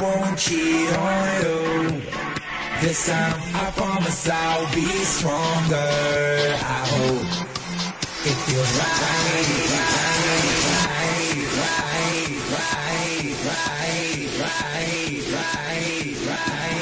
won't cheat on you. This time I promise I'll be stronger. I hope it feels right, right, right, right, right, right, right, right.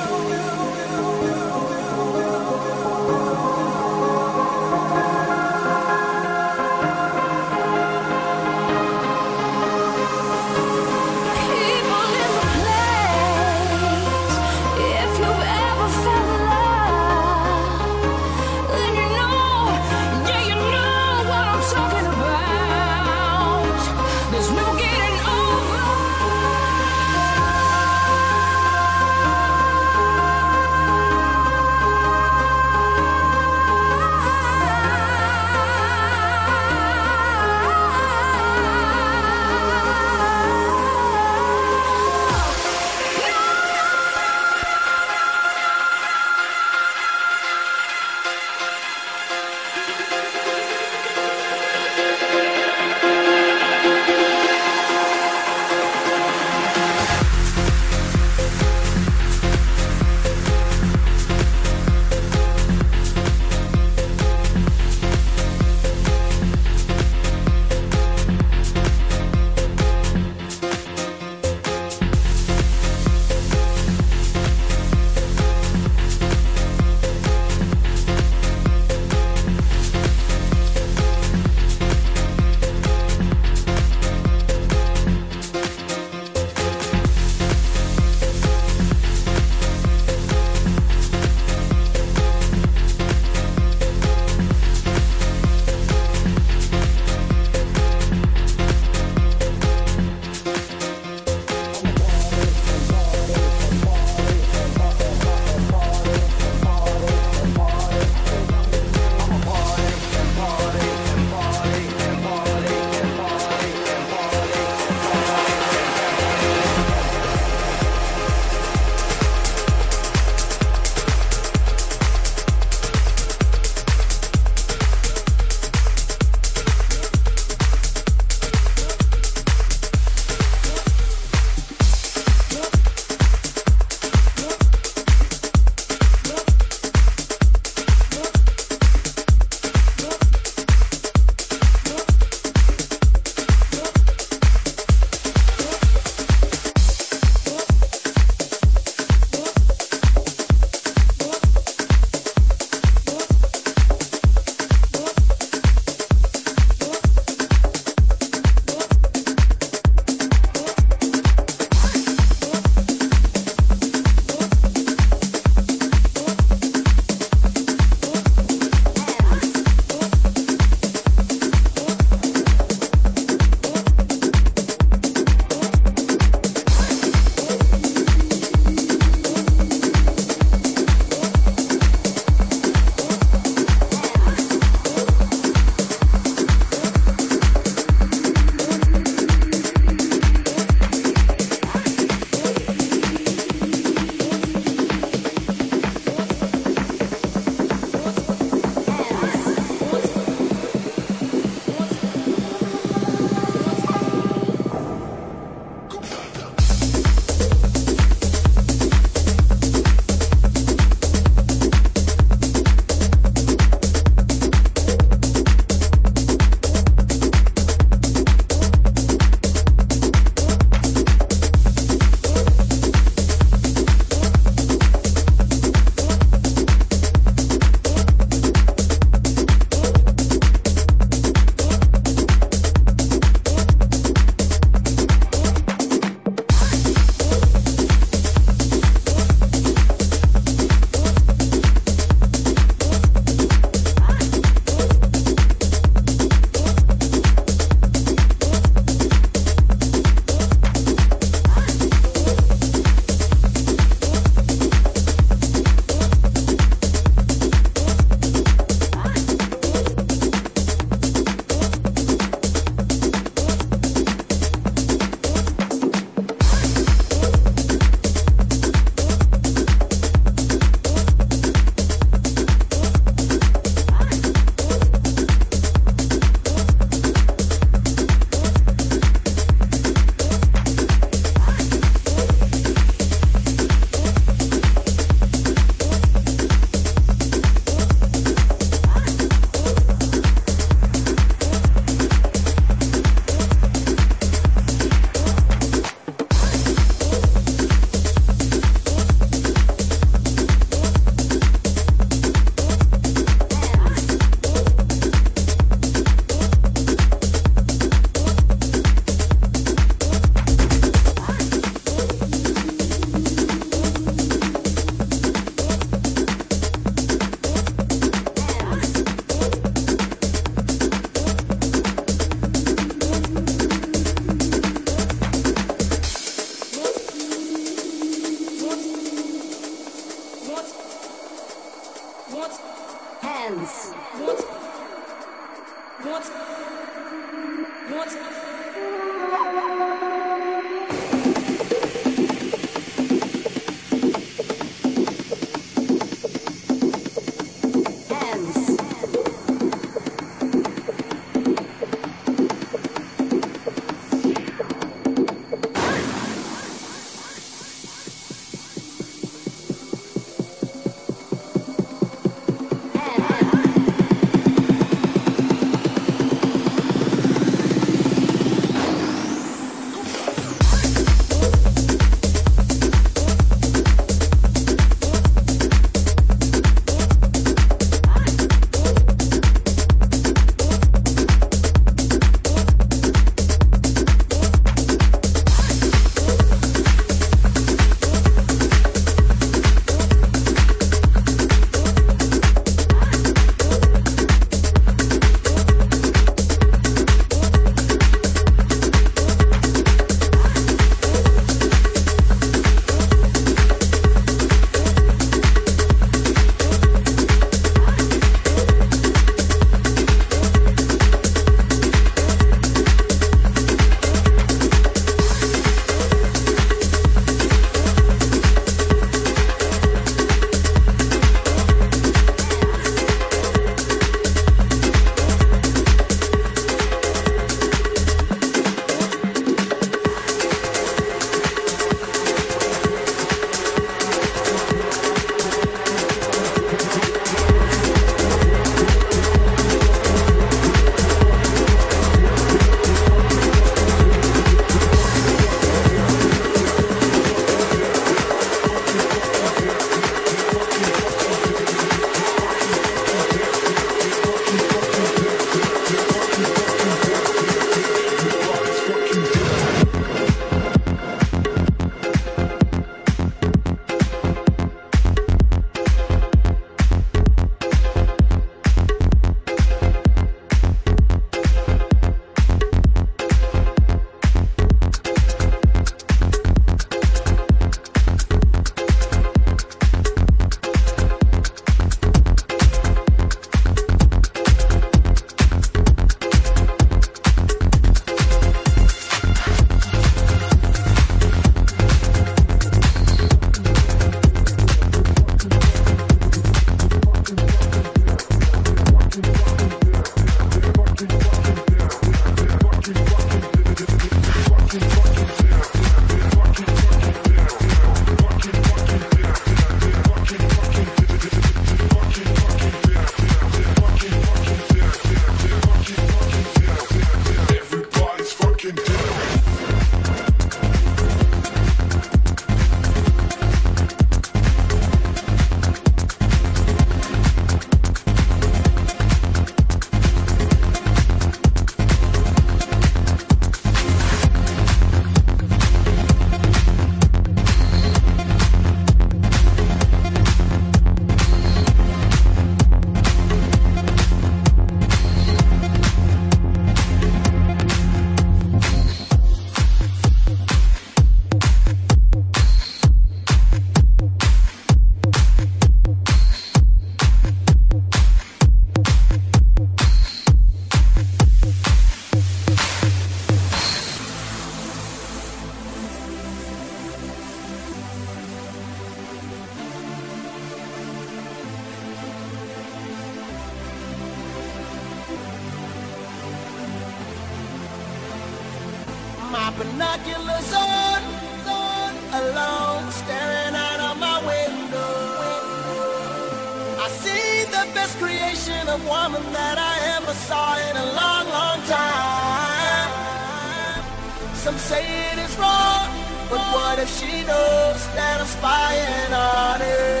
saying is wrong, but what if she knows that I'm spying on her?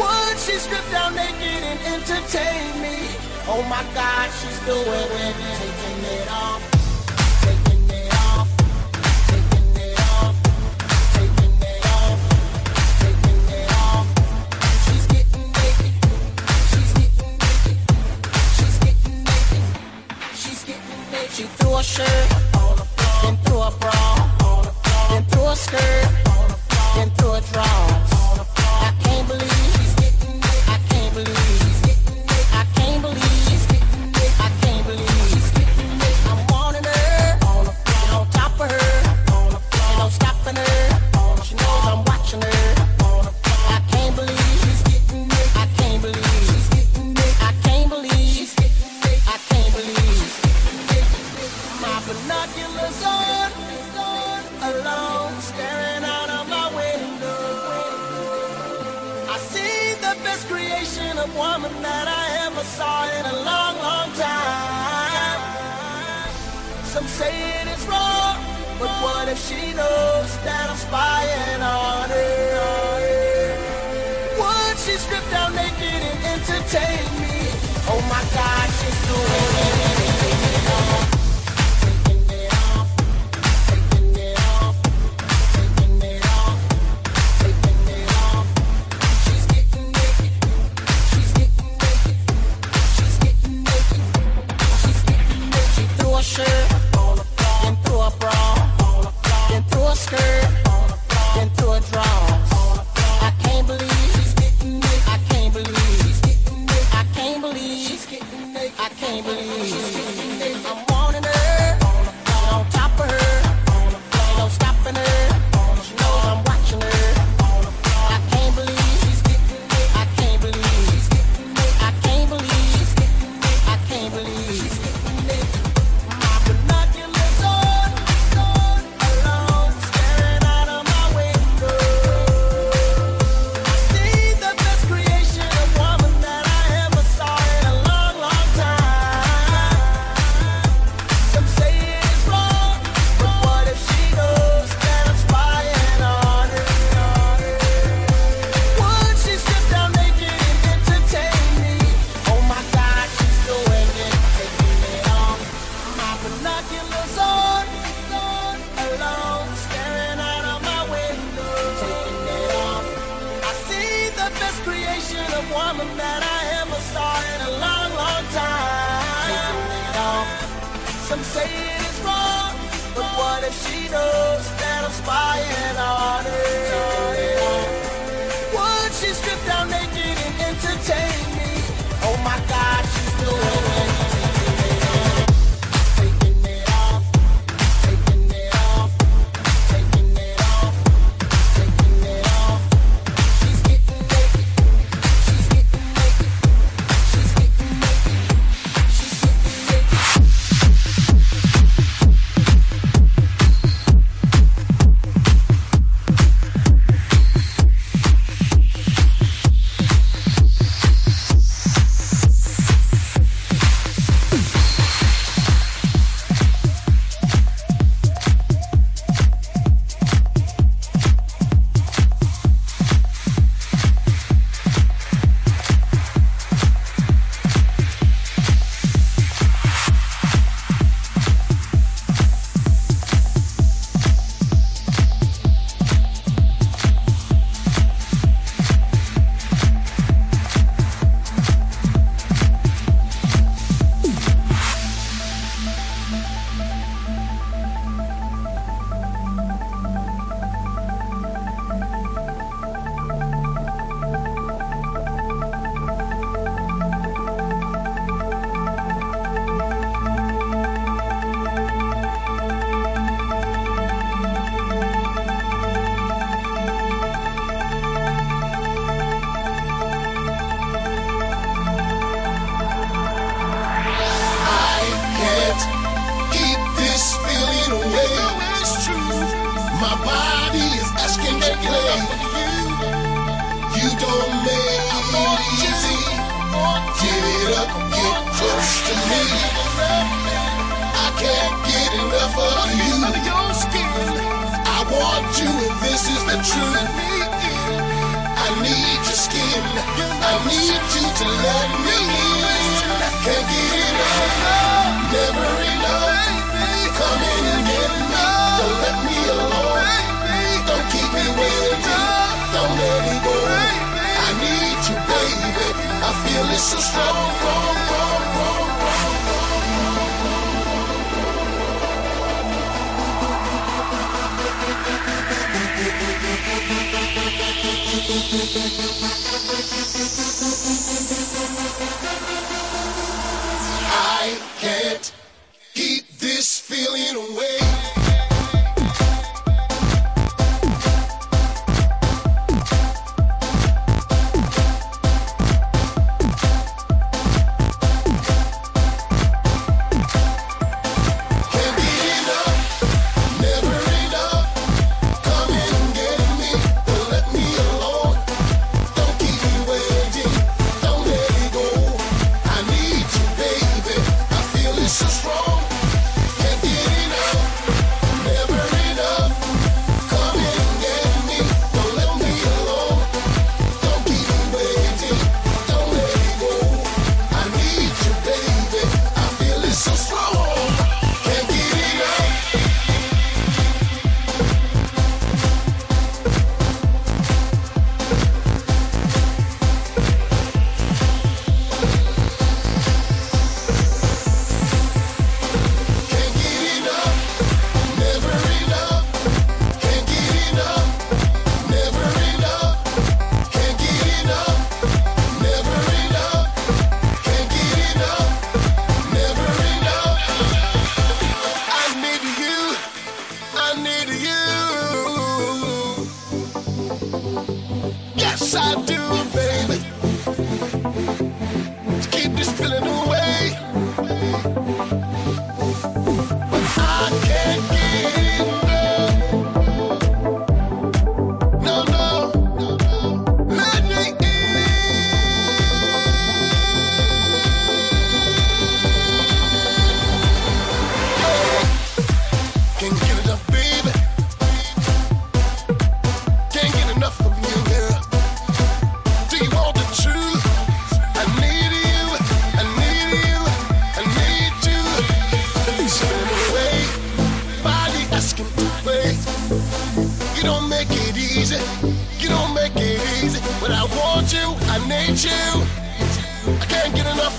Would she strip down naked and entertain me? Oh my God, she's doing it, taking it off. She threw shirt bra, then through a skirt, then a draw.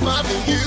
smiling you.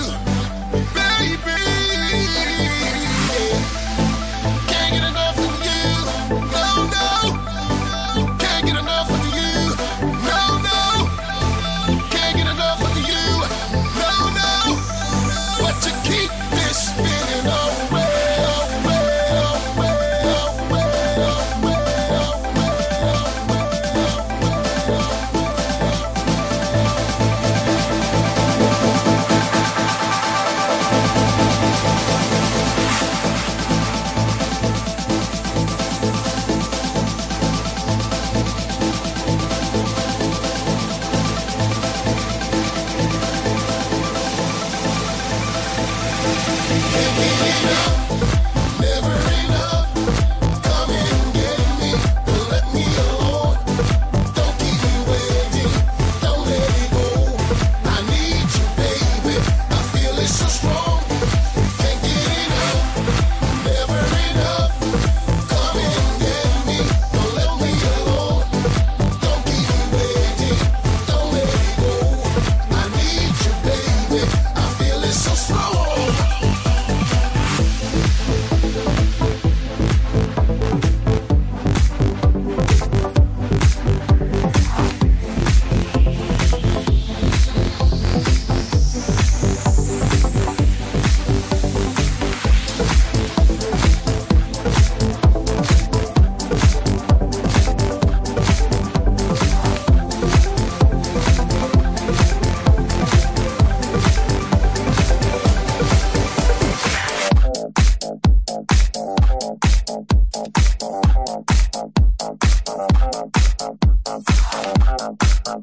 I'm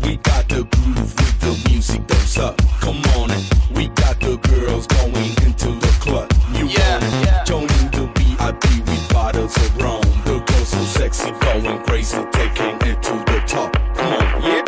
We got the groove with the music don't. Come on it. We got the girls going into the club. You Yeah, want it? yeah. Joining the VIP with bottles of rum. The girls so sexy, going crazy, taking it to the top. Come on. Yeah.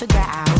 the ground.